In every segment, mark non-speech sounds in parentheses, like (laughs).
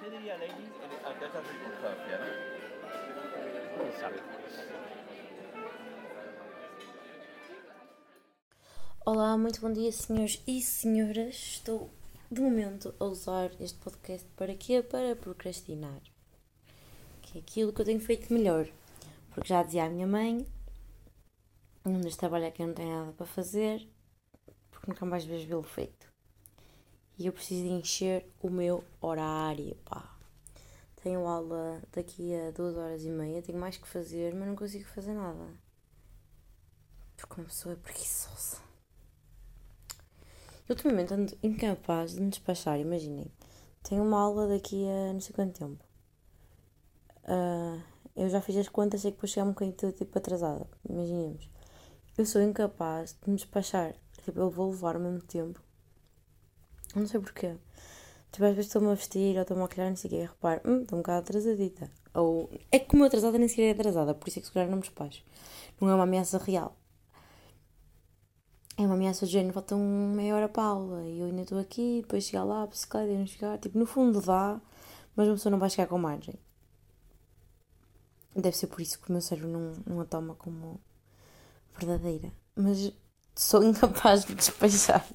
¿Qué diría esta circunstancia? ¿no? Olá, muito bom dia, senhores e senhoras. Estou de momento a usar este podcast para quê? Para procrastinar. Que é aquilo que eu tenho feito melhor. Porque já dizia a minha mãe, deste trabalho é que eu não tenho nada para fazer, porque nunca mais vejo vê-lo feito. E eu preciso encher o meu horário, pá. Tenho aula daqui a duas horas e meia, tenho mais que fazer, mas não consigo fazer nada. Porque uma pessoa é preguiçosa. Eu ultimamente ando incapaz de me despachar, imaginem. Tenho uma aula daqui a não sei quanto tempo. Ah, eu já fiz as contas, sei que vou chegar um bocadinho tipo atrasada. Imaginemos. Eu sou incapaz de me despachar. Tipo, eu vou levar ao mesmo tempo. Não sei porquê. Tipo, às vezes estou-me a vestir ou estou-me a maquilhar, não sei o quê. E reparo, hum, estou um bocado atrasadita. Ou é que como atrasada nem sequer é atrasada, por isso é que se calhar não me despacho. Não é uma ameaça real. É uma ameaça de género, falta meia hora para aula e eu ainda estou aqui, depois chegar lá, a bicicleta e não chegar. Tipo, no fundo dá, mas uma pessoa não vai chegar com margem. Deve ser por isso que o meu cérebro não, não a toma como verdadeira. Mas sou (laughs) incapaz de despachar.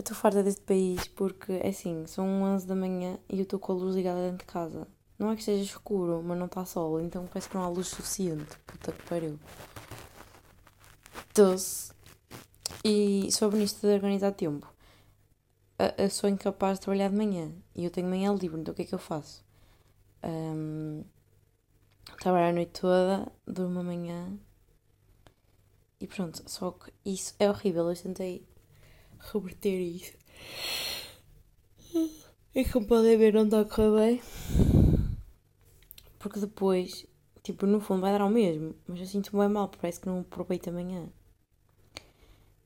Eu estou farta deste país porque, é assim, são 11 da manhã e eu estou com a luz ligada dentro de casa. Não é que esteja escuro, mas não está sol, então parece que não há luz suficiente. Puta que pariu. Doce. E sou bonista de organizar tempo. Eu sou incapaz de trabalhar de manhã e eu tenho manhã livre, então o que é que eu faço? Ahm, trabalho a noite toda, durmo amanhã e pronto. Só que isso é horrível. Eu tentei reverter isso. E como podem ver, não está a correr bem. Porque depois, tipo, no fundo vai dar ao mesmo. Mas eu sinto-me bem mal, parece que não aproveito amanhã.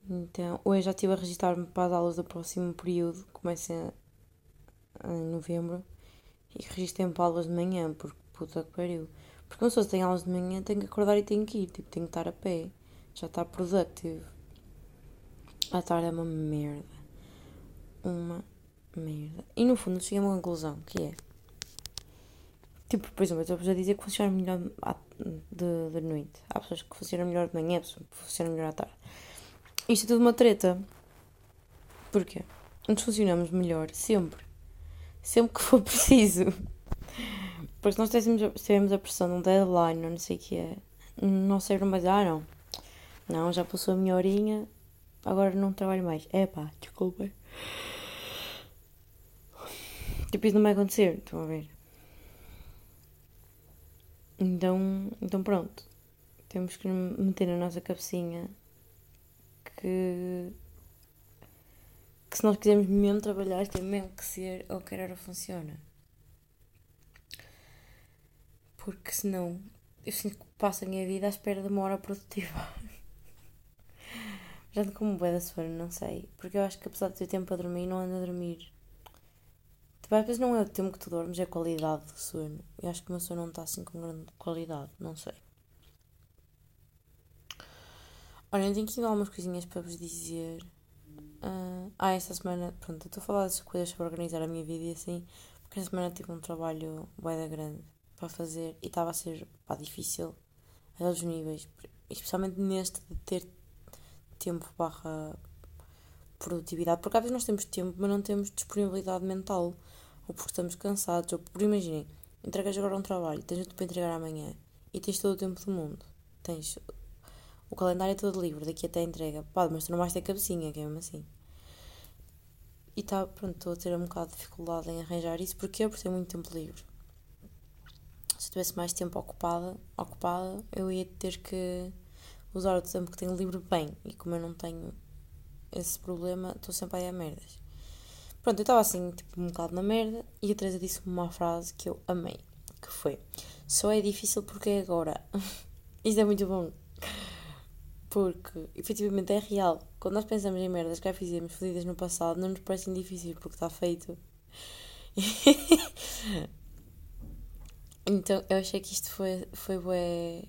Então, hoje já estive a registrar-me para as aulas do próximo período, que começa em novembro. E registrei-me para aulas de manhã, porque puta que pariu. Porque uma pessoa tem aulas de manhã, tem que acordar e tem que ir, tipo, tem que estar a pé. Já está productive. A tarde é uma merda. Uma merda. E no fundo cheguei a uma conclusão, que é... Tipo, por exemplo, eu estou a dizer que funciona melhor de, de noite. Há pessoas que funcionam melhor de manhã, pessoas que funcionam melhor à tarde. Isto é tudo uma treta. Porquê? Nós funcionamos melhor sempre. Sempre que for (laughs) preciso. Porque se nós tivermos a pressão de um deadline ou não sei o que é, não serve mais. Ah, não. Não, já passou a minha horinha, agora não trabalho mais. É pá, desculpa. Tipo, isso não vai acontecer, estão a ver? Então, então pronto. Temos que meter na nossa cabecinha que, que se nós quisermos mesmo trabalhar, tem mesmo que ser a que hora funciona. Porque senão eu sinto que passo a minha vida à espera de uma hora produtiva. (laughs) Já como bué da sono, não sei. Porque eu acho que apesar de ter tempo para dormir, não ando a dormir. Tipo, às vezes não é o tempo que tu dormes, é a qualidade do sono. Eu acho que o meu sono não está assim com grande qualidade, não sei. Olha, eu tenho aqui algumas coisinhas para vos dizer. Ah, ah, esta semana, pronto, estou a falar dessas coisas sobre organizar a minha vida e assim, porque esta semana tive um trabalho bué da grande para fazer e estava a ser pá, difícil a todos os níveis, especialmente neste de ter tempo barra produtividade, porque às vezes nós temos tempo, mas não temos disponibilidade mental, ou porque estamos cansados, ou por imaginem, entregas agora um trabalho, tens tudo para entregar amanhã e tens todo o tempo do mundo. Tens o calendário é todo livre, daqui até a entrega. Pá, mas tu não vais ter cabecinha, que é mesmo assim. E tá, pronto, estou a ter um bocado de dificuldade em arranjar isso, porque por ter muito tempo livre. Se tivesse mais tempo ocupada, ocupada, eu ia ter que usar o tempo que tenho livre bem. E como eu não tenho esse problema, estou sempre aí a merdas. Pronto, eu estava assim, tipo, um bocado na merda, e a Teresa disse-me uma frase que eu amei, que foi Só é difícil porque é agora. (laughs) Isto é muito bom. Porque, efetivamente, é real. Quando nós pensamos em merdas que já fizemos fodidas no passado, não nos parecem difíceis porque está feito. (laughs) então, eu achei que isto foi, foi bué...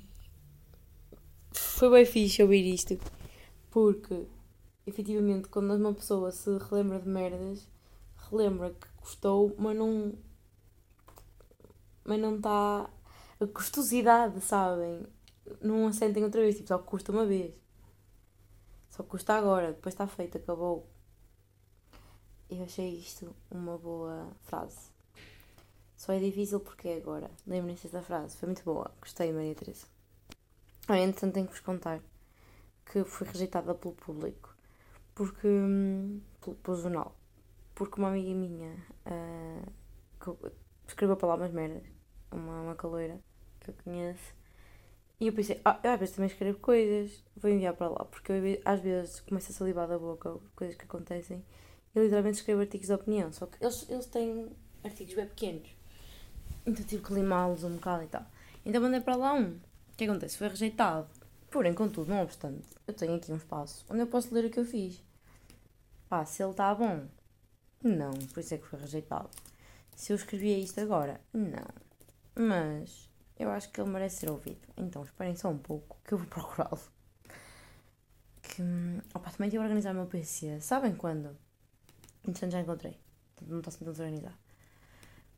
Foi bem fixe ouvir isto. Porque, efetivamente, quando uma pessoa se relembra de merdas, relembra que custou, mas não. Mas não está. A custosidade, sabem? Não assentem outra vez, tipo, só custa uma vez. Só custa agora, depois está feito, acabou. Eu achei isto uma boa frase. Só é difícil porque é agora. Lembrem-se desta frase, foi muito boa. Gostei, Maria Teresa. Ah, entretanto, tenho que vos contar que fui rejeitada pelo público. Porque. Hum, pelo, pelo jornal. Porque uma amiga minha uh, escreveu para lá umas merdas. Uma, uma caloira que eu conheço. E eu pensei, ah, eu às vezes também escrevo coisas, vou enviar para lá, porque eu às vezes começo a salivar da boca coisas que acontecem e literalmente escrevo artigos de opinião, só que eles, eles têm artigos bem pequenos, então tive que limá-los um bocado e tal. Então mandei para lá um. O que acontece? Foi rejeitado. Porém, contudo, não obstante, eu tenho aqui um espaço onde eu posso ler o que eu fiz. Pá, se ele está bom, não, por isso é que foi rejeitado. Se eu escrevia isto agora, não. Mas eu acho que ele merece ser ouvido. Então esperem só um pouco que eu vou (laughs) procurá-lo. Que. Opa, também estive a organizar o meu PC. Sabem quando? Entretanto já encontrei. Não está tão desorganizado.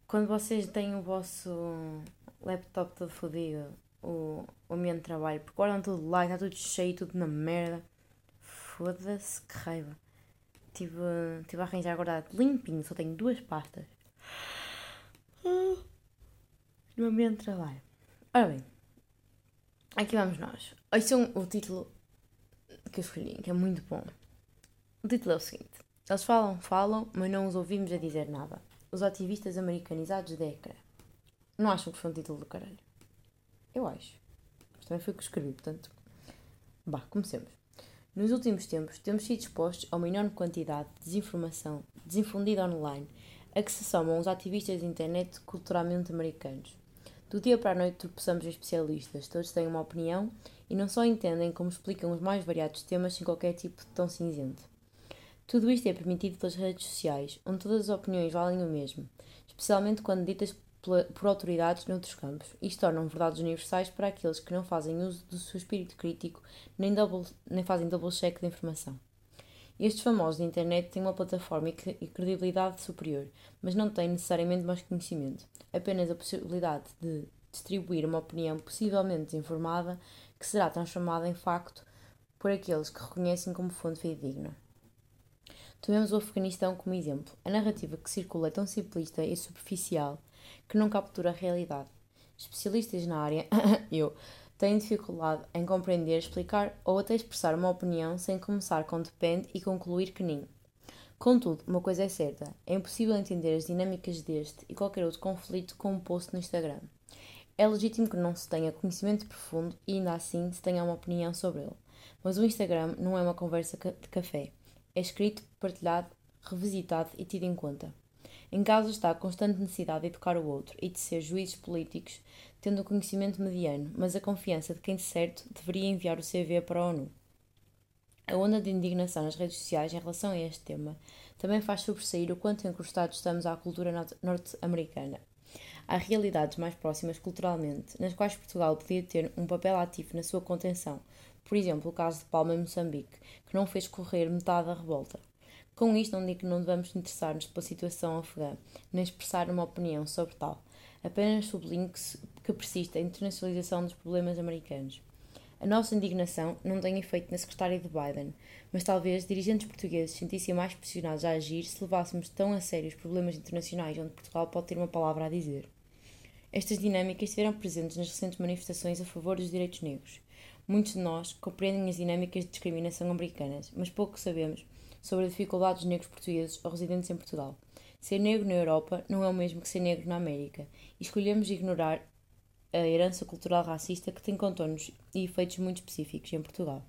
Quando vocês têm o vosso laptop todo fodido, o, o ambiente de trabalho, porque guardam tudo lá, está tudo cheio, tudo na merda. Foda-se, que raiva. Tive, tive a arranjar agora limpinho, só tenho duas pastas. No ambiente de trabalho. Ora bem, aqui vamos nós. Ouçam o título que eu escolhi, que é muito bom. O título é o seguinte: Eles falam, falam, mas não os ouvimos a dizer nada. Os ativistas americanizados da ECRA. Não acham que foi um título do caralho? Eu acho. Mas também foi o que escrevi, portanto. Bah, comecemos. Nos últimos tempos, temos sido expostos a uma enorme quantidade de desinformação desinfundida online a que se somam os ativistas de internet culturalmente americanos. Do dia para a noite tropeçamos em especialistas, todos têm uma opinião e não só entendem como explicam os mais variados temas sem qualquer tipo de tom cinzento. Tudo isto é permitido pelas redes sociais, onde todas as opiniões valem o mesmo, especialmente quando ditas por autoridades noutros campos. Isto tornam verdades universais para aqueles que não fazem uso do seu espírito crítico nem, double, nem fazem double check de informação. Estes famosos de internet têm uma plataforma e credibilidade superior, mas não têm necessariamente mais conhecimento, apenas a possibilidade de distribuir uma opinião possivelmente desinformada que será transformada em facto por aqueles que reconhecem como fonte fidedigna. Tomemos o Afeganistão como exemplo. A narrativa que circula é tão simplista e superficial que não captura a realidade. Especialistas na área, (coughs) eu, têm dificuldade em compreender, explicar ou até expressar uma opinião sem começar com depende e concluir que nem. Contudo, uma coisa é certa: é impossível entender as dinâmicas deste e qualquer outro conflito com um post no Instagram. É legítimo que não se tenha conhecimento profundo e ainda assim se tenha uma opinião sobre ele. Mas o Instagram não é uma conversa de café. É escrito, partilhado, revisitado e tido em conta. Em casa está a constante necessidade de educar o outro e de ser juízes políticos, tendo o conhecimento mediano, mas a confiança de quem de certo deveria enviar o CV para a ONU. A onda de indignação nas redes sociais em relação a este tema também faz sobressair o quanto encostados estamos à cultura norte-americana. Há realidades mais próximas culturalmente, nas quais Portugal podia ter um papel ativo na sua contenção, por exemplo, o caso de Palma em Moçambique, que não fez correr metade da revolta. Com isto, não digo que não devemos interessar-nos pela situação afegã, nem expressar uma opinião sobre tal. Apenas sublinho que, que persiste a internacionalização dos problemas americanos. A nossa indignação não tem efeito na secretária de Biden, mas talvez dirigentes portugueses sentissem mais pressionados a agir se levássemos tão a sério os problemas internacionais onde Portugal pode ter uma palavra a dizer. Estas dinâmicas estiveram presentes nas recentes manifestações a favor dos direitos negros. Muitos de nós compreendem as dinâmicas de discriminação americanas, mas pouco sabemos sobre a dificuldade dos negros portugueses ou residentes em Portugal. Ser negro na Europa não é o mesmo que ser negro na América, e escolhemos ignorar a herança cultural racista que tem contornos e efeitos muito específicos em Portugal.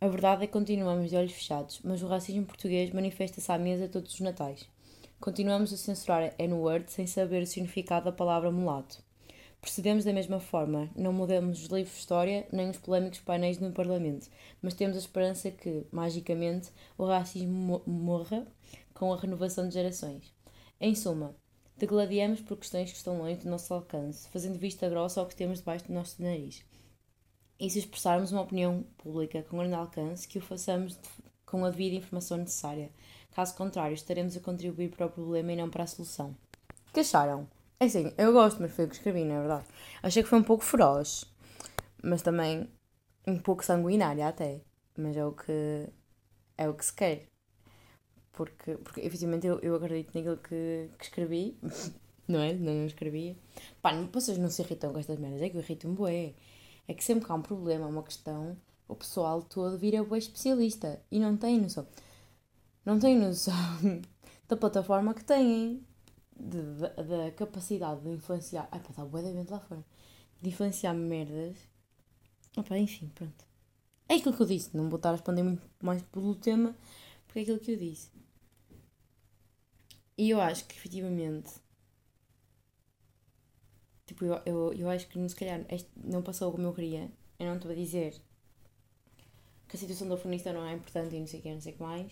A verdade é que continuamos de olhos fechados, mas o racismo português manifesta-se à mesa todos os natais. Continuamos a censurar N-word sem saber o significado da palavra mulato. Procedemos da mesma forma, não mudamos os livros de história nem os polémicos painéis no Parlamento, mas temos a esperança que, magicamente, o racismo morra com a renovação de gerações. Em suma, degladiamos por questões que estão longe do nosso alcance, fazendo vista grossa ao que temos debaixo do nosso nariz. E se expressarmos uma opinião pública com grande alcance, que o façamos com a devida informação necessária, Caso contrário, estaremos a contribuir para o problema e não para a solução. O que acharam? É assim, eu gosto, mas foi o que escrevi, não é verdade? Achei que foi um pouco feroz, mas também um pouco sanguinária até. Mas é o que, é o que se quer. Porque, porque efetivamente eu, eu acredito naquilo que, que escrevi, (laughs) não é? Não, não escrevia. Pá, vocês não se irritam com estas merdas, é que eu irrito-me bué. É que sempre que há um problema, uma questão, o pessoal todo vira bué especialista e não tem noção. Não tem noção (laughs) da plataforma que têm da capacidade de influenciar. Ai pá, está bué de lá fora. De influenciar merdas. Opa, enfim, pronto. É aquilo que eu disse. Não vou estar a responder muito mais pelo tema, porque é aquilo que eu disse. E eu acho que efetivamente. Tipo, eu, eu, eu acho que se calhar este não passou como eu queria. Eu não estou a dizer que a situação do afonista não é importante e não sei o que, não sei o que mais.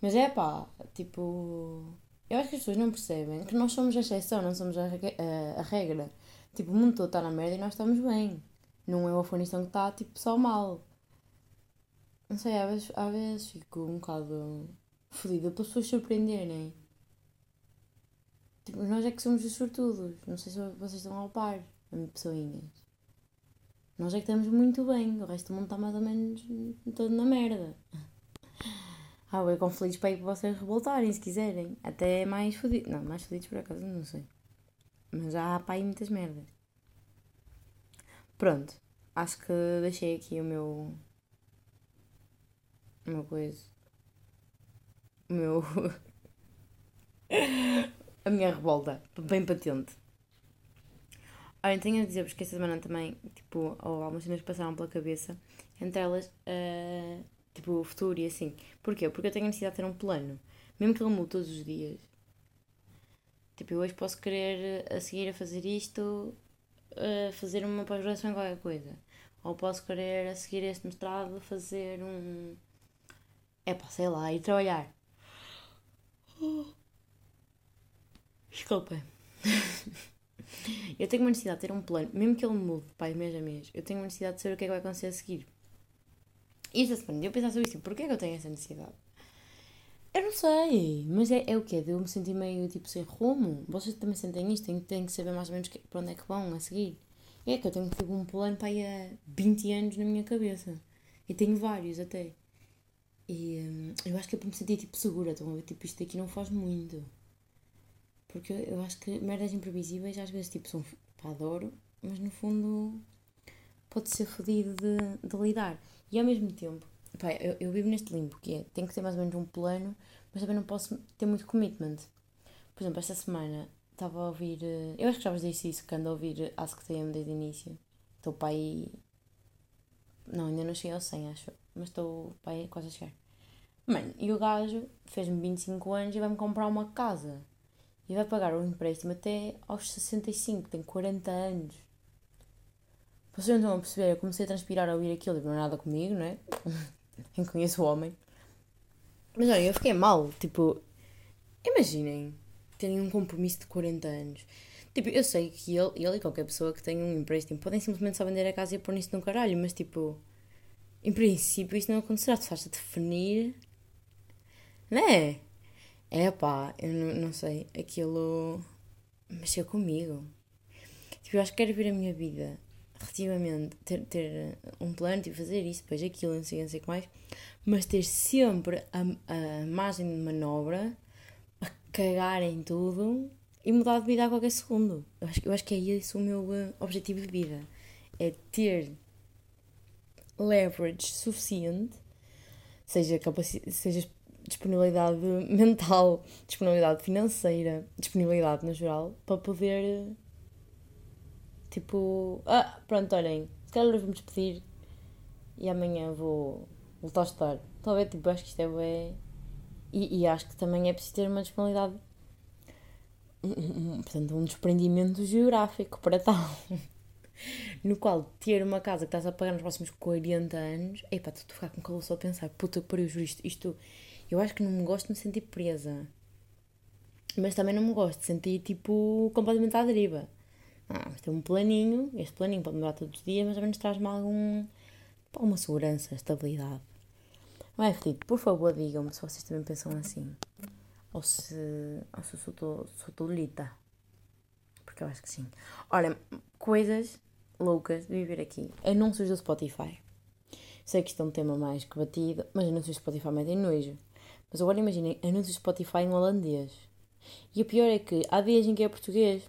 Mas é pá, tipo eu acho que as pessoas não percebem que nós somos a exceção, não somos a, a, a regra. Tipo, o mundo todo está na merda e nós estamos bem. Não é o Afeganistão que está, tipo, só mal. Não sei, às vezes, às vezes fico um bocado fodida pelas pessoas surpreenderem. Tipo, nós é que somos os sortudos. Não sei se vocês estão ao par, pessoinhas. Nós é que estamos muito bem. O resto do mundo está mais ou menos todo na merda. Ah, eu com feliz para ir para vocês revoltarem se quiserem. Até mais fodidos. Não, mais fodidos por acaso, não sei. Mas já há para aí muitas merdas. Pronto. Acho que deixei aqui o meu. O meu coisa. O meu. (laughs) a minha revolta. Bem patente. Olha, tenho a dizer-vos que esta semana também, tipo, algumas cenas passaram pela cabeça. Entre elas, uh, tipo, o futuro e assim. Porquê? Porque eu tenho a necessidade de ter um plano. Mesmo que ele mude todos os dias. Tipo, eu hoje posso querer a seguir a fazer isto, a fazer uma pós-graduação em qualquer coisa. Ou posso querer a seguir este mestrado fazer um. É pá, sei lá, ir trabalhar. (gasps) Desculpa. (laughs) eu tenho uma necessidade de ter um plano, mesmo que ele mude, pai, mês a mês. Eu tenho uma necessidade de saber o que é que vai acontecer a seguir. E esta semana eu pensava sobre isso, porquê é que eu tenho essa necessidade? Eu não sei, mas é, é o quê? De eu me sentir meio tipo sem rumo? Vocês também sentem isto? Têm, têm que saber mais ou menos que, para onde é que vão a seguir. É que eu tenho tipo um plano para aí há 20 anos na minha cabeça. E tenho vários até. E hum, eu acho que é para me sentir tipo segura. Estão a ver? Tipo, isto aqui não faz muito. Porque eu, eu acho que merdas imprevisíveis às vezes tipo são. pá, adoro. Mas no fundo pode ser fodido de, de lidar. E ao mesmo tempo, pá, eu, eu vivo neste limbo, que é, tenho que ter mais ou menos um plano, mas também não posso ter muito commitment. Por exemplo, esta semana estava a ouvir, eh, eu acho que já vos disse isso, que ando a ouvir Ask TM desde o início. Estou para aí, não, ainda não cheguei ao 100, acho, mas estou para aí quase a chegar. Mano, e o gajo fez-me 25 anos e vai-me comprar uma casa. E vai pagar o empréstimo até aos 65, tem 40 anos. Vocês não estão a perceber, eu comecei a transpirar a ouvir aquilo e não é nada comigo, não é? (laughs) Quem conhece o homem. Mas olha, eu fiquei mal, tipo, imaginem terem um compromisso de 40 anos. Tipo, eu sei que ele, ele e qualquer pessoa que tenha um empréstimo podem simplesmente só vender a casa e pôr nisso no caralho, mas tipo, em princípio isso não acontecerá. Tu estás a definir, não é? É pá, eu não, não sei, aquilo mexeu comigo. Tipo, eu acho que quero ver a minha vida relativamente ter, ter um plano, tipo fazer isso, depois aquilo, não sei, não sei o que mais, mas ter sempre a, a margem de manobra a cagar em tudo e mudar de vida a qualquer segundo. Eu acho, eu acho que é esse o meu uh, objetivo de vida. É ter leverage suficiente, seja, seja disponibilidade mental, disponibilidade financeira, disponibilidade no geral, para poder Tipo, ah, pronto, olhem, se calhar hoje vamos despedir e amanhã vou voltar a estudar. Talvez, tipo, acho que isto é bem. E, e acho que também é preciso ter uma disponibilidade, (laughs) portanto, um desprendimento geográfico para tal. (laughs) no qual ter uma casa que estás a pagar nos próximos 40 anos, epá, tu, tu ficar com calor só a pensar, puta que pariu, isto, isto, eu acho que não me gosto de me sentir presa. Mas também não me gosto de sentir, tipo, completamente à deriva. Ah, mas tem um planinho, este planinho pode mudar todos os dias, mas ao menos traz-me algum. Pá, uma segurança, estabilidade. Não é fedido? Por favor, digam-me se vocês também pensam assim. Ou se, ou se sou, sou tolita. Porque eu acho que sim. Ora, coisas loucas de viver aqui. Anúncios do Spotify. Sei que isto é um tema mais que batido, mas anúncios do Spotify metem nojo. Mas agora imaginem anúncios do Spotify em holandês. E o pior é que há dias em que é português,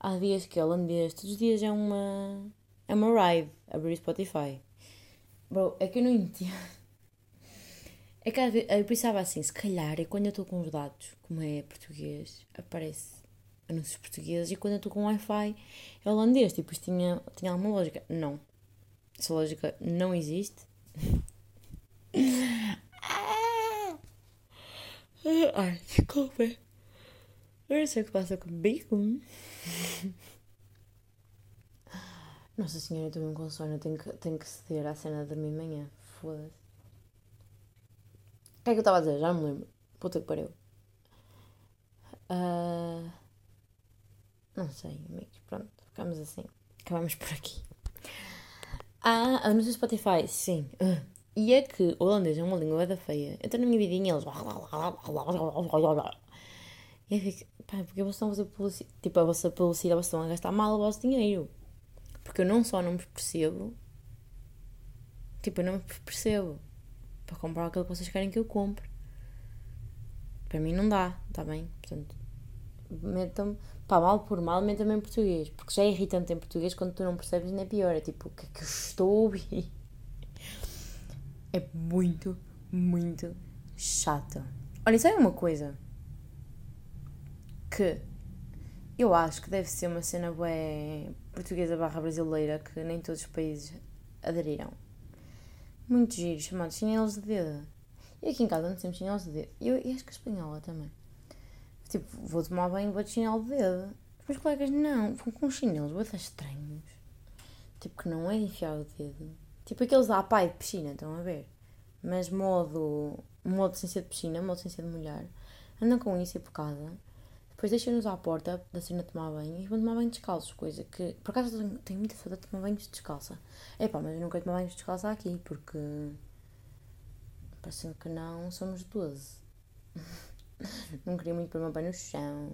há dias que é holandês, todos os dias é uma. é uma ride abrir Spotify. Bro, é que eu não entendo. É que eu pensava assim, se calhar é quando eu estou com os dados, como é português, aparece anúncios portugueses e quando eu estou com Wi-Fi é holandês. Tipo, isto tinha, tinha alguma lógica. Não. Essa lógica não existe. (laughs) Ai, desculpa. Não sei o que passa comigo. Nossa senhora, eu estou mesmo com sono. Tenho que, tenho que ceder à cena de dormir amanhã. Foda-se. O que é que eu estava a dizer? Já não me lembro. Puta que pariu. Uh... Não sei, amigos. Pronto, ficamos assim. Acabamos por aqui. Ah, anúncios Spotify, sim. Uh. E é que o holandês é uma língua da feia. Então na minha vidinha eles. E eu fico, pá, porque vocês estão a fazer publicidade. Tipo, a vossa publicidade, vocês estão a gastar mal o vosso dinheiro. Porque eu não só não me percebo, tipo, eu não me percebo para comprar aquilo que vocês querem que eu compre. Para mim não dá, está bem? Portanto, metam-me, pá, mal por mal, metam-me em português. Porque já é irritante em português quando tu não percebes, não é pior. É tipo, o que é que eu estou a ouvir? É muito, muito chato. Olha, sabe uma coisa? Que eu acho que deve ser uma cena bué portuguesa barra brasileira que nem todos os países aderiram. Muito giro, chamado chinelos de dedo. E aqui em casa não temos chinelos de dedo. E eu, eu acho que a espanhola também. Tipo, vou tomar banho, vou de chinelo de dedo. Os meus colegas não, vão com chinelos bué estranhos. Tipo, que não é enfiar o dedo. Tipo aqueles à pai de piscina, estão a ver? Mas modo, modo sem ser de piscina, modo sem ser de mulher. Andam com isso e por casa depois deixam-nos à porta da cena de tomar banho e vão tomar banho descalços, coisa que por acaso tenho, tenho muita saudade de tomar banhos descalça. É pá, mas eu nunca tomar banhos descalça aqui porque parecendo que não, somos 12. (laughs) não queria muito pôr meu banho no chão.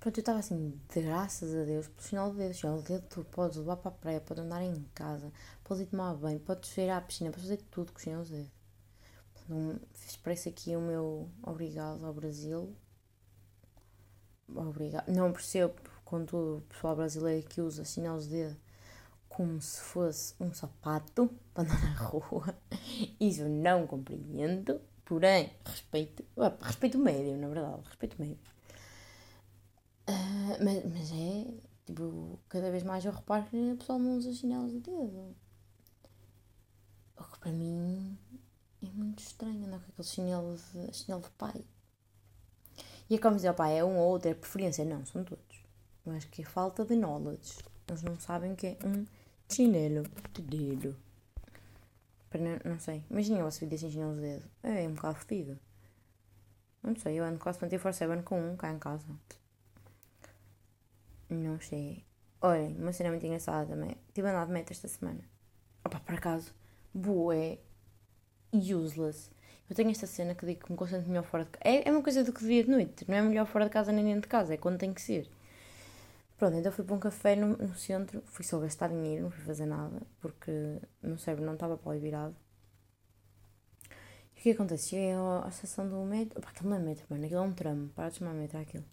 Pronto, eu estava assim, de graças a Deus, pelo sinal de dedo. De dedo, tu podes levar para a praia, podes andar em casa, podes ir tomar banho, podes ir à piscina, podes fazer tudo com o sinal de dedo. Não, expresso aqui o meu obrigado ao Brasil. Obrigado. Não percebo, contudo, o pessoal brasileiro que usa sinais de dedo como se fosse um sapato (laughs) para andar na rua. Isso eu não compreendo. Porém, respeito. Respeito médio, na verdade. Respeito médio. Uh, mas, mas é. Tipo, cada vez mais eu reparo que o pessoal não usa chinelos de dedo. O que para mim muito estranho andar com aquele chinelo de, chinelo de pai. E é como dizer, pai, é um ou outro, é preferência. Não, são todos. Eu acho que é falta de knowledge. Eles não sabem o que é um chinelo de dedo. Não, não sei. Imagina você vida sem chinelo de dedo. É, é um bocado fedido. Não sei, eu ando quase 24-7 com um cá em casa. Não sei. Olhem, uma cena muito engraçada também. Tive andado de meta esta semana. Opa, por acaso, boé useless. Eu tenho esta cena que digo que me concentro melhor fora de casa. É, é uma coisa do que dia de noite. Não é melhor fora de casa nem dentro de casa. É quando tem que ser. Pronto, então fui para um café no, no centro. Fui só gastar dinheiro, não fui fazer nada. Porque o meu cérebro não estava para ali virado. E o que acontece? Cheguei à, estação do metro. Opa, aquilo não é metro, mano. Aquilo é um tram. Para de chamar metro aquilo.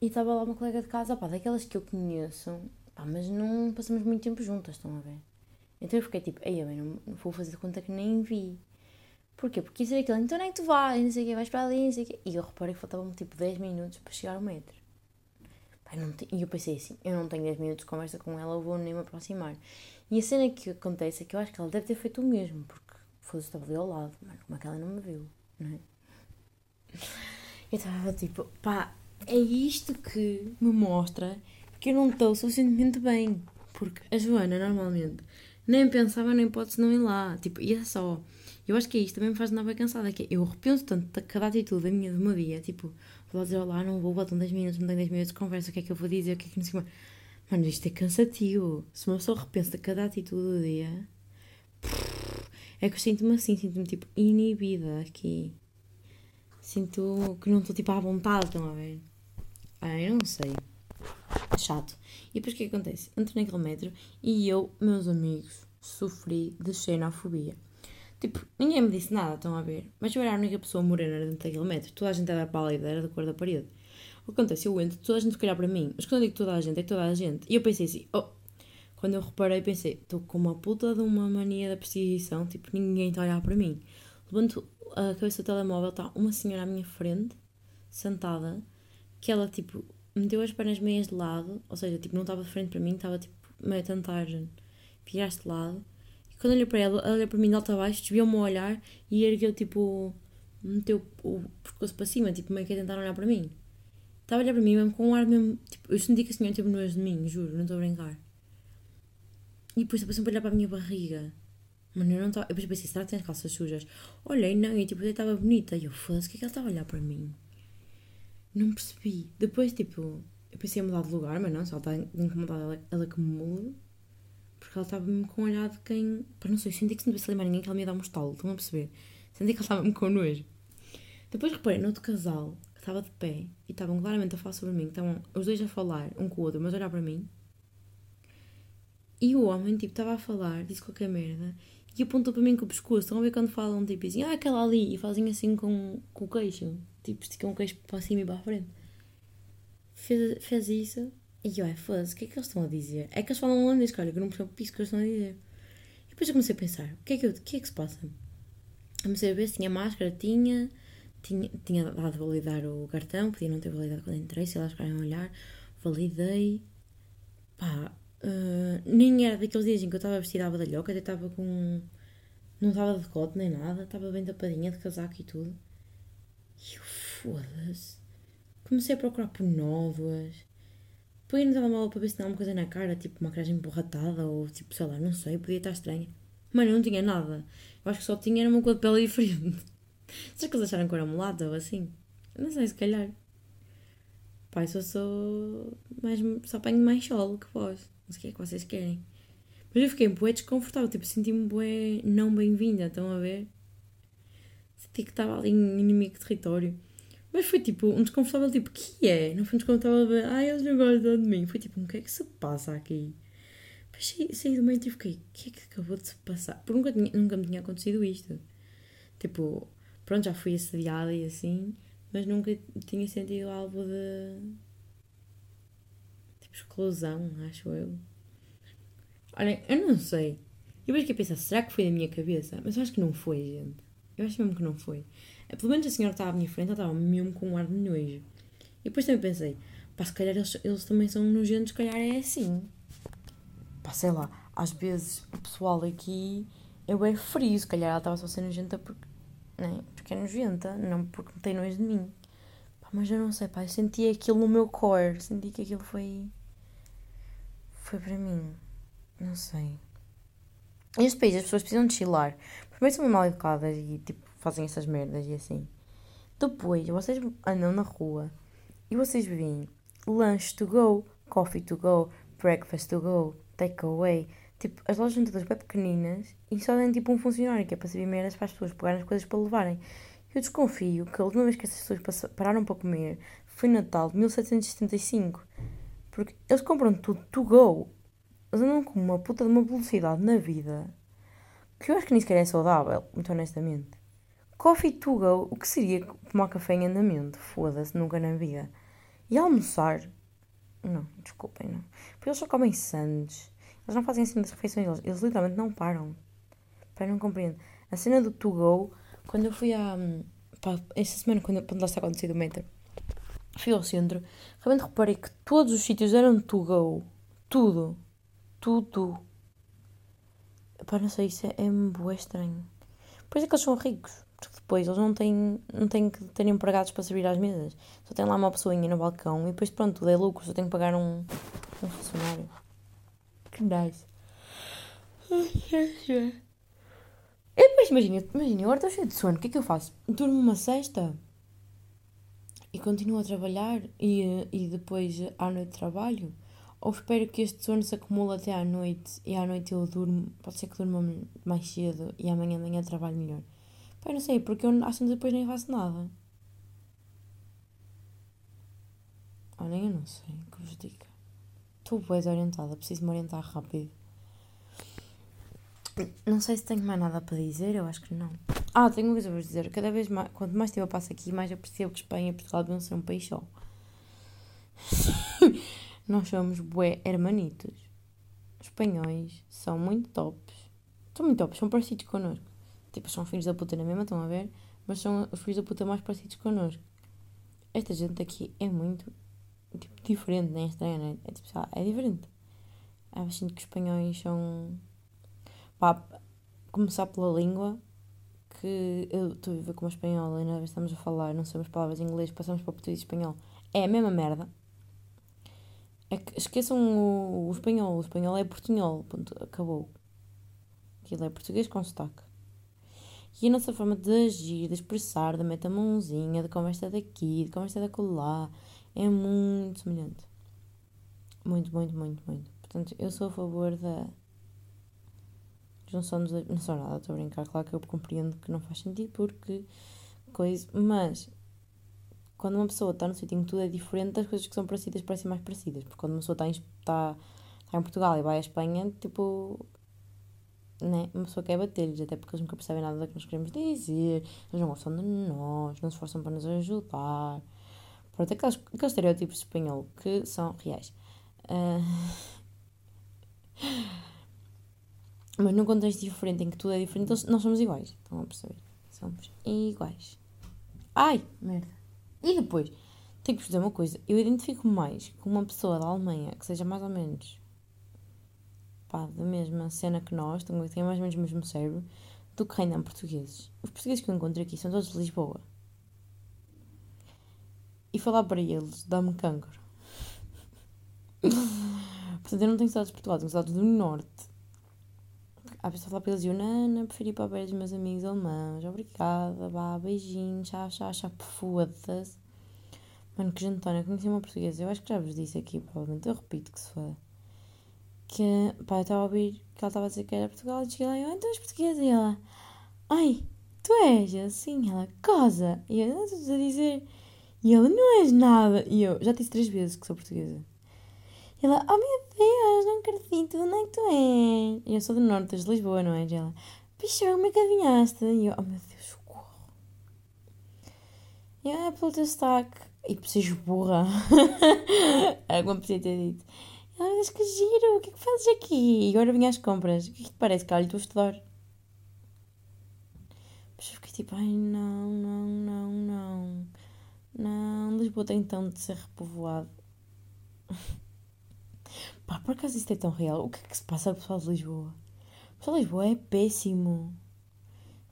E estava lá uma colega de casa. Opá, daquelas que eu conheço. Pá, mas não passamos muito tempo juntas, estão a ver? Então eu fiquei tipo, ei, bem, não, não vou fazer de conta que nem vi. Porquê? Porque isso é aquilo, então nem é tu vais, não sei o quê, vais para ali, não sei o quê. E eu reparei que faltavam tipo 10 minutos para chegar ao metro. Pai, te... E eu pensei assim, eu não tenho 10 minutos de conversa com ela, eu vou nem me aproximar. E a cena que acontece é que eu acho que ela deve ter feito o mesmo, porque foda-se, estava ali ao lado, mano, como é que ela não me viu, não é? Eu estava tipo, pá, é isto que me mostra que eu não estou suficientemente bem. Porque a Joana normalmente nem pensava nem pode não ir lá. Tipo, e é só. Eu acho que é isto também me faz andar bem cansada. Que é, eu repenso tanto de cada atitude da minha, do meu dia. Tipo, vou dizer olá, não vou, botam 10 minutos, não tenho 10 minutos de conversa, o que é que eu vou dizer, o que é que não sei como. Mano, isto é cansativo. Se uma pessoa repensa de cada atitude do dia, É que eu sinto-me assim, sinto-me tipo inibida aqui. Sinto que não estou tipo à vontade, estão a ver? Ah, eu não sei. Chato. E depois o que, é que acontece? Entro naquele metro e eu, meus amigos, sofri de xenofobia. Tipo, ninguém me disse nada, estão a ver? Mas eu era a única pessoa morena dentro daquele metro. Toda a gente era pálida, era da cor da parede. O que acontece? Eu entro, toda a gente olhar para mim. Mas quando eu digo toda a gente, é toda a gente. E eu pensei assim, oh. Quando eu reparei, pensei, estou com uma puta de uma mania da perseguição. Tipo, ninguém está a olhar para mim. Levanto a cabeça do telemóvel, está uma senhora à minha frente, sentada, que ela, tipo, meteu as pernas meias de lado. Ou seja, tipo, não estava de frente para mim, estava, tipo, meio a tentar virar-se de lado quando olhei para ela, ela olhou para mim de alto a baixo, desviou-me o olhar e ergueu tipo. meteu o pescoço para cima, tipo, meio que a tentar olhar para mim. Estava a olhar para mim mesmo com um ar mesmo. Tipo, eu senti que a senhora teve nojo de mim, juro, não estou a brincar. E depois eu passei a olhar para a minha barriga. Mano, eu não estava. Eu pensei, será que tem as calças sujas? Olhei, não, e tipo, eu estava bonita. E eu, foda-se, o que é que ela estava a olhar para mim? Não percebi. Depois, tipo, eu pensei em mudar de lugar, mas não, ela está incomodada, ela, ela que me mude. Porque ela estava-me com um olhar de quem. Para não sei, senti que se não tivesse a ninguém que ela me ia dar um estalo, estão a perceber? Senti que ela estava-me com nojo. Depois reparei no outro casal que estava de pé e estavam claramente a falar sobre mim, estavam os dois a falar um com o outro, mas a olhar para mim. E o homem, tipo, estava a falar, disse qualquer merda e apontou para mim com o pescoço. Estão a ver quando falam, tipo, assim, ah, aquela ali, e fazem assim com, com o queixo, tipo, esticam o queixo para cima e para a frente. Fez, fez isso e eu, é foda-se, o que é que eles estão a dizer? É que eles falam holandês, cara, que eu não percebo isso que eles estão a dizer. E depois eu comecei a pensar, o que é que, eu, o que, é que se passa? Comecei a ver se tinha máscara, tinha, tinha, tinha dado validar o cartão, podia não ter validado quando entrei, se elas ficarem olhar, validei, pá, uh, nem era daqueles dias em que eu estava vestida à badalhoca, até estava com, não estava de decote nem nada, estava bem tapadinha de casaco e tudo. E eu, foda-se, comecei a procurar por novas, Peguei no telemóvel para ver se tinha alguma coisa na cara, tipo maquiagem borratada ou tipo, sei lá, não sei, podia estar estranha. Mano, não tinha nada. Eu acho que só tinha uma cor de pele diferente. Será que eles acharam que eu era mulata ou assim? Não sei, se calhar. Pai, só sou. Mais, só apanho mais sol que vós. Não sei o que é que vocês querem. Mas eu fiquei bué desconfortável, tipo, senti-me bué não bem-vinda, estão a ver? Senti que estava ali em inimigo território. Mas foi tipo um desconfortável, tipo, que é? Não foi um desconfortável de, ai, eles não gostam de mim. Foi tipo, o que é que se passa aqui? Depois saí, saí do meio e fiquei, o que é que acabou de se passar? Porque nunca, tinha, nunca me tinha acontecido isto. Tipo, pronto, já fui assediada e assim, mas nunca tinha sentido algo de. tipo, exclusão, acho eu. Olhem, eu não sei. E depois fiquei a pensar, será que foi da minha cabeça? Mas eu acho que não foi, gente. Eu acho mesmo que não foi. Pelo menos a senhora que estava à minha frente, ela estava mesmo com um ar de nojo. E depois também pensei, pá, se calhar eles, eles também são nojentos, se calhar é assim. Pá, sei lá, às vezes o pessoal aqui é bem frio, se calhar ela estava só a ser nojenta porque, né, porque é nojenta, não porque não tem nojo de mim. Pá, mas eu não sei, pá, eu senti aquilo no meu core, senti que aquilo foi. foi para mim. Não sei. Este país as pessoas precisam de chilar. Primeiro são mal educadas e tipo fazem essas merdas e assim. Depois, vocês andam na rua e vocês veem lunch to go, coffee to go, breakfast to go, takeaway. Tipo, as lojas são todas bem pequeninas e só tem tipo um funcionário que é para servir merdas para as pessoas pegarem as coisas para levarem. Eu desconfio que a última vez que essas pessoas pararam para comer foi Natal de 1775. Porque eles compram tudo to go. Eles andam com uma puta de uma velocidade na vida que eu acho que nem sequer é saudável, muito honestamente. Coffee to go, o que seria tomar café em andamento? Foda-se, nunca na vida. E almoçar? Não, desculpem, não. Porque eles só comem sandes. Eles não fazem assim das refeições, eles, eles literalmente não param. Pai, não compreendo. A cena do to go, quando eu fui a. Pá, esta semana, quando, quando lá está acontecendo o metro, fui ao centro, realmente reparei que todos os sítios eram to go. Tudo. Tudo. Pá, não sei, isso é, é muito estranho. Por isso é que eles são ricos porque depois eles não têm, não têm que ter empregados para servir às mesas. Só tem lá uma pessoinha no balcão e depois pronto, tudo é lucro, só tenho que pagar um, um funcionário. Que nice. (laughs) E depois imagina, imagina, agora estou cheio de sono, o que é que eu faço? Durmo uma cesta e continuo a trabalhar e, e depois à noite trabalho? Ou espero que este sono se acumule até à noite e à noite eu durmo, pode ser que durma mais cedo e amanhã amanhã trabalho melhor. Pá, não sei, porque eu acho que depois nem faço nada. Olhem, eu não sei, que vos diga. Estou bem desorientada, preciso me orientar rápido. Não sei se tenho mais nada para dizer, eu acho que não. Ah, tenho uma coisa para vos dizer. Cada vez mais, quanto mais tempo eu passo aqui, mais eu percebo que Espanha e Portugal deviam ser um país só. Nós somos bué hermanitos. Os espanhóis são muito tops. São muito tops, são parecidos connosco. Tipo, são filhos da puta na mesma, estão a ver? Mas são os filhos da puta mais parecidos connosco. Esta gente aqui é muito tipo, diferente, nem é estranho, né? É tipo, é diferente. Eu sinto que os espanhóis são. Pá, começar pela língua, que eu estou a viver como espanhola e vez estamos a falar, não sabemos palavras em inglês, passamos para português e espanhol. É a mesma merda. É que esqueçam o, o espanhol. O espanhol é portunhol. Ponto, acabou. Aquilo é português com sotaque. E a nossa forma de agir, de expressar, de meter a mãozinha, de conversa daqui, de conversa daquela, é muito semelhante. Muito, muito, muito, muito. Portanto, eu sou a favor da junção dos. Não sou nada, estou a brincar. Claro que eu compreendo que não faz sentido porque. coisa. Mas. Quando uma pessoa está no sítio em que tudo é diferente, as coisas que são parecidas parecem mais parecidas. Porque quando uma pessoa está em, está, está em Portugal e vai à Espanha, tipo. Né? Uma pessoa quer bater-lhes, até porque eles nunca percebem nada do que nós queremos dizer, eles não gostam de nós, não se esforçam para nos ajudar. Pronto, aqueles, aqueles estereótipos de espanhol que são reais. Uh... (laughs) Mas num contexto diferente, em que tudo é diferente, nós somos iguais. Estão a perceber? Somos iguais. Ai, merda. E depois, tenho que vos dizer uma coisa. Eu identifico mais com uma pessoa da Alemanha que seja mais ou menos pá, da mesma cena que nós, que tenha mais ou menos o mesmo cérebro, do que reinam portugueses. Os portugueses que eu encontro aqui são todos de Lisboa e falar para eles dá-me cancro. (laughs) Portanto, eu não tenho saudades de Portugal, tenho saudades do Norte. A falar para eles e eu, Nana, preferi ir para ver os meus amigos alemães, obrigada, vá, beijinhos, chá, chá, chá, foda-se. Mano, que gentónia, conheci uma portuguesa, eu acho que já vos disse aqui, provavelmente, eu repito que se foda. Que, pá, eu estava a ouvir que ela estava a dizer que era Portugal e cheguei lá e eu, então és portuguesa? E ela, ai, tu és? assim, ela, cosa? E eu, não estou a dizer e ela, não és nada. E eu, já disse três vezes que sou portuguesa. Ela, oh meu Deus, não acredito, onde é que tu és? E eu sou do norte, de Lisboa, não é? E ela, bicho, como é que adivinhaste? E eu, oh meu Deus, socorro. E eu, é pelo teu sotaque. E seres burra. (laughs) é como podia ter dito. E ela, mas que giro, o que é que fazes aqui? E agora vim às compras. O que é que te parece, Carlos? Estou a estudar. Mas eu fiquei tipo, ai não, não, não, não. Não, Lisboa tem então de ser repovoado. (laughs) Pá, por acaso isto é tão real? O que é que se passa com o pessoal de Lisboa? O pessoal de Lisboa é péssimo.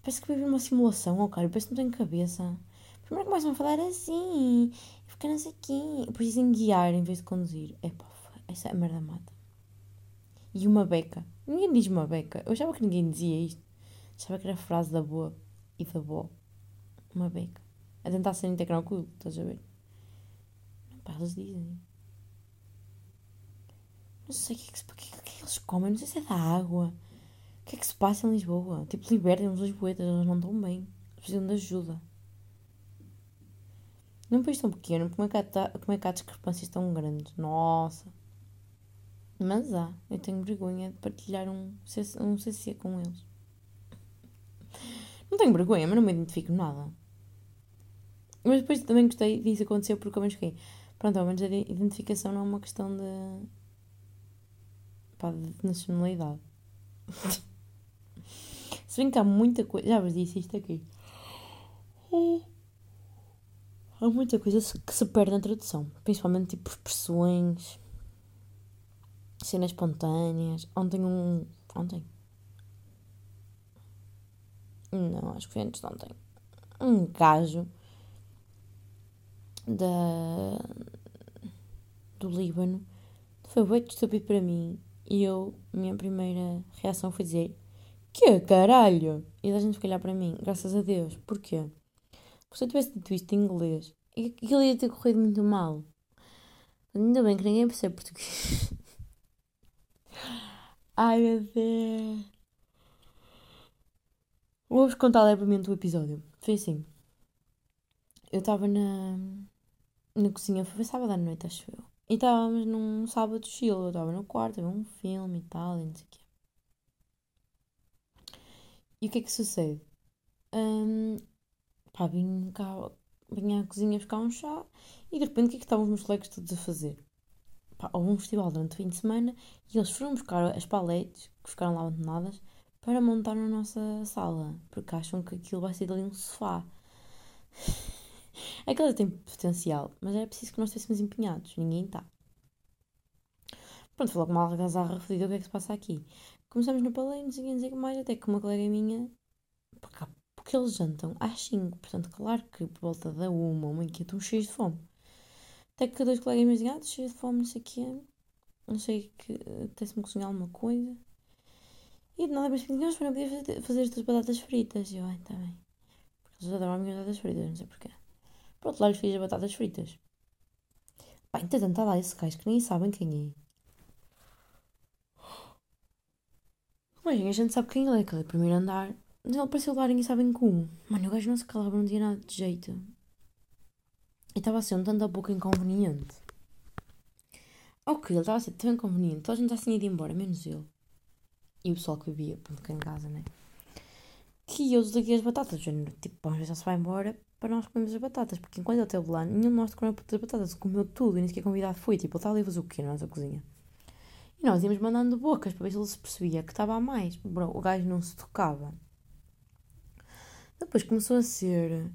Parece que vive numa simulação, ó oh, cara. Parece que não tem cabeça. Primeiro começam a falar assim. E ficar não sei quem. Depois dizem guiar em vez de conduzir. É pá, essa é merda mata. E uma beca. Ninguém diz uma beca. Eu achava que ninguém dizia isto. Achava que era a frase da boa e da boa. Uma beca a tentar ser integralcudo, estás a ver? Pá, eles dizem. Não sei o que é que, que, que, é que eles comem, não sei se é da água. O que é que se passa em Lisboa? Tipo, libertem os lisboetas, eles não estão bem. Precisam de ajuda. Num país tão pequeno, como é que há, como é que há discrepâncias tão grandes? Nossa! Mas há. Eu tenho vergonha de partilhar um, um CC com eles. Não tenho vergonha, mas não me identifico nada. Mas depois também gostei disso acontecer porque ao menos fiquei. Pronto, ao menos a identificação não é uma questão de. Pá, de nacionalidade. Se bem que há muita coisa. Já vos disse isto aqui. Há muita coisa que se perde na tradução. Principalmente tipo expressões. cenas espontâneas. Ontem um. Ontem. Não, acho que foi antes de ontem. Um gajo da, do Líbano foi muito estúpido para mim. E eu, minha primeira reação foi dizer: Que caralho? E a gente ficou olhar para mim, graças a Deus. Porquê? Porque se eu tivesse dito isto em inglês, aquilo ia ter corrido muito mal. Ainda bem que ninguém percebe português. (laughs) Ai meu Deus. Vou-vos contar levemente o episódio. Foi assim. Eu estava na, na cozinha, foi sábado à noite, acho eu. E estávamos num sábado chill. Eu estava no quarto, a ver um filme e tal, e não sei o quê. E o que é que sucede? Um, pá, vim, cá, vim à cozinha buscar um chá e de repente o que é que estavam os meus colegas todos a fazer? Pá, houve um festival durante o fim de semana e eles foram buscar as paletes que ficaram lá abandonadas para montar na nossa sala, porque acham que aquilo vai ser ali um sofá. Aquilo tem potencial, mas é preciso que nós estivéssemos empenhados. Ninguém está. Pronto, falou com uma algazarra fodida o que é que se passa aqui. Começamos no palém, não sei o que mais, até que uma colega minha. Porque, porque eles jantam às 5, portanto, claro que por volta da uma, uma que estão cheios de fome. Até que dois colegas meus dizem, ah, cheios de fome, não sei o que Não sei que. Apetece-me cozinhar alguma coisa. E de nada, mas vamos para poder fazer estas batatas fritas. E eu, ai, está bem. Porque eles adoram as minhas batatas fritas, não sei porquê. Pronto, lá lhes fiz as batatas fritas. Pá, entretanto, está lá esse gajo que nem sabem quem é. Mas a gente sabe quem ele é, aquele é primeiro andar. Mas ele pareceu lá, ninguém sabem como. Mano, o gajo não se calava, não tinha nada de jeito. E estava a ser um tanto a pouco inconveniente. Ok, ele estava a ser tão inconveniente. Toda a gente já tinha ido embora, menos ele. E o pessoal que bebia, pronto, cá em casa, né? Que eu desliguei as batatas. Tipo, vamos ver se se vai embora para nós comermos as batatas. Porque enquanto ele esteve lá, nenhum de nós comeu as batatas. Comeu tudo e nem sequer convidado foi. Tipo, ele estava a fazer o quê na nossa cozinha? E nós íamos mandando bocas para ver se ele se percebia que estava a mais. Bro, o gajo não se tocava. Depois começou a ser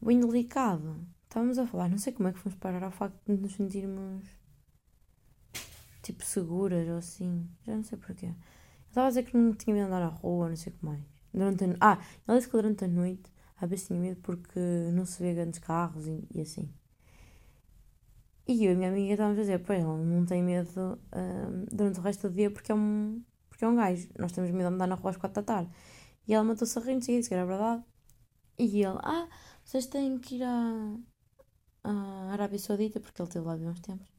bem delicado. Estávamos a falar, não sei como é que fomos parar ao facto de nos sentirmos tipo seguras ou assim. Já não sei porquê. Ele estava a dizer que não tinha medo de andar na rua, não sei o que mais. Durante a... Ah, ele disse que durante a noite vezes tinha medo porque não se vê grandes carros e, e assim. E eu e a minha amiga estávamos a dizer, pois ele não tem medo uh, durante o resto do dia porque é um, porque é um gajo. Nós temos medo de andar na rua às quatro da tarde. E ela matou-se a rir, e disse que era verdade. E ele, ah, vocês têm que ir à, à Arábia Saudita, porque ele esteve lá há uns tempos.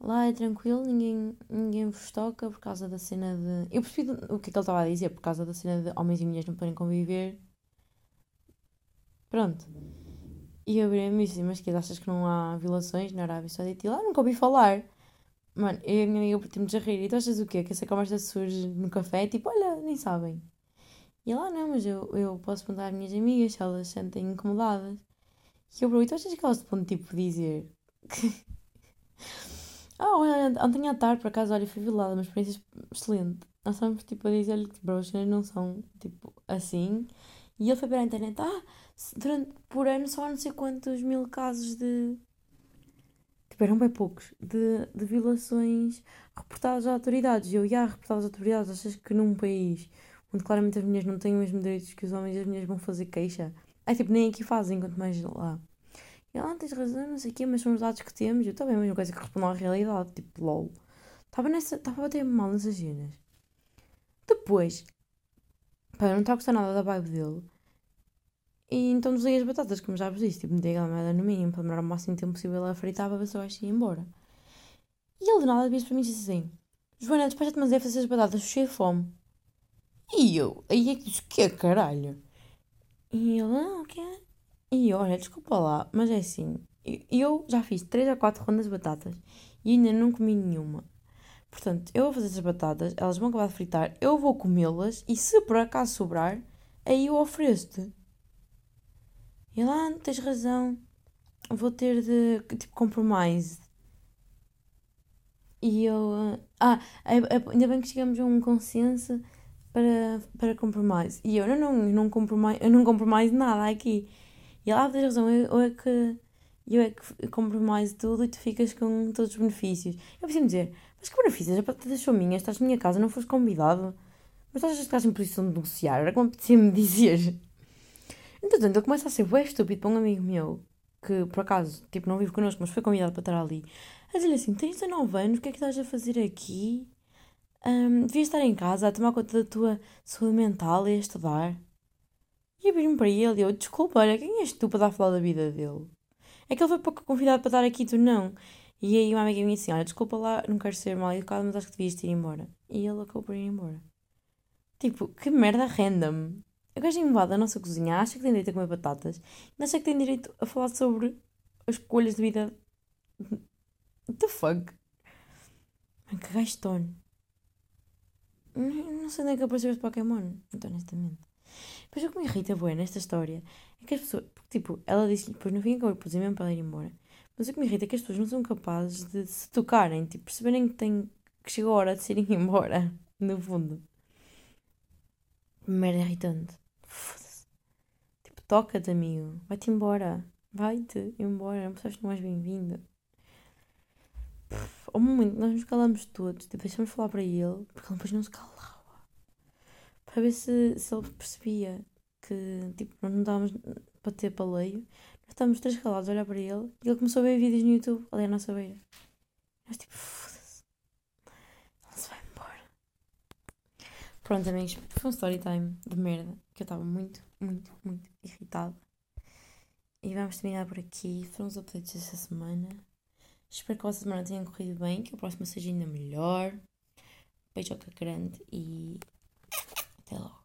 Lá é tranquilo, ninguém, ninguém vos toca por causa da cena de. Eu percebi o que é que ele estava a dizer, por causa da cena de homens e mulheres não poderem conviver. Pronto. E eu virei-me e disse, mas que achas que não há violações na Arábia Saudita? E lá nunca ouvi falar. Mano, eu e a minha amiga partimos a rir. E tu achas o quê? Que essa conversa surge no café? Tipo, olha, nem sabem. E lá não, mas eu, eu posso perguntar às minhas amigas se elas se sentem incomodadas. E eu, e tu achas que elas podem, tipo, dizer que... (laughs) ah, olha, ontem à tarde, por acaso, olha, fui violada, uma experiência excelente. Nós estamos, tipo, a dizer-lhe que, bro, as não são, tipo, assim. E ele foi para a internet, ah, durante, por ano só há não sei quantos mil casos de. Tipo, eram bem poucos. De, de violações reportadas às autoridades. Eu, ia reportadas às autoridades. Achas que num país onde claramente as mulheres não têm os mesmos direitos que os homens, as mulheres vão fazer queixa? É tipo, nem aqui fazem, quanto mais lá. E ela, ah, tens razão, não sei o quê, mas são os dados que temos. Eu também, a mesma coisa que respondam à realidade. Tipo, lol. Estava nessa. Estava a bater mal nessas cenas. Depois, pá, eu não estava a gostar nada da vibe dele. E então desliguei as batatas, como já vos disse, tipo, meti aquela merda no mínimo para demorar o máximo tempo possível a fritar para ver se ia embora. E ele de nada disse para mim disse assim: Joana, despeja-te, mas é fazer as batatas, cheio de fome. E eu, aí é que disse: Que caralho? E ele, ah, o que é? E eu, olha, desculpa lá, mas é assim, eu já fiz 3 a 4 rondas de batatas e ainda não comi nenhuma. Portanto, eu vou fazer essas batatas, elas vão acabar de fritar, eu vou comê-las e se por acaso sobrar, aí eu ofereço-te. E lá, ah, tens razão, vou ter de, tipo, compromise. E eu, ah, ainda bem que chegamos a um consenso para, para compromise. E eu, não, não, não compromise, eu não compromise nada aqui. E ela, ah, tens razão, eu, é que eu é que compromise tudo e tu ficas com todos os benefícios. Eu preciso dizer, mas que benefícios? A patata são minhas, estás na minha casa, não foste convidado. Mas estás, estás em posição de negociar, era como apetecia-me dizer. Entretanto, ele começa a ser bem estúpido para um amigo meu, que por acaso, tipo, não vive connosco, mas foi convidado para estar ali, a dizer-lhe assim: tens 19 anos, o que é que estás a fazer aqui? Um, devias estar em casa a tomar conta da tua saúde mental e a estudar. E eu vim para ele e eu, desculpa, olha, quem és tu para dar a falar da vida dele? É que ele foi pouco convidado para estar aqui, tu não. E aí uma amiga minha assim, olha, desculpa lá, não quero ser mal educado, mas acho que devias ir embora. E ele acabou por ir embora. Tipo, que merda random. A gaja invade a nossa cozinha, acha que tem direito a comer batatas, acha que tem direito a falar sobre as escolhas de vida. What the fuck? Que gajo. Não sei é que apareceu este Pokémon, muito honestamente. Depois o que me irrita, boa, nesta história, é que as pessoas, porque, tipo, ela disse depois no fim acabou por dizer mesmo para ela ir embora. Mas o que me irrita é que as pessoas não são capazes de se tocarem, tipo, perceberem que, tem, que chegou a hora de se irem (laughs) embora, no fundo. Merda irritante. Foda-se. Tipo, toca-te, amigo. Vai-te embora. Vai-te embora. Não precisas mais bem-vindo. Ao momento, nós nos calamos todos. Tipo, deixamos falar para ele, porque ele depois não se calava. Para ver se, se ele percebia que, tipo, nós não estávamos para ter paleio. Nós estávamos três calados a olhar para ele e ele começou a ver vídeos no YouTube ali à nossa beira. Nós, tipo, foda-se. Ele se vai embora. Pronto, amigos, foi um story time de merda eu estava muito, muito, muito irritada. E vamos terminar por aqui. Foram os updates desta semana. Espero que a vossa semana tenha corrido bem, que a próxima seja ainda melhor. Beijoca grande e até logo.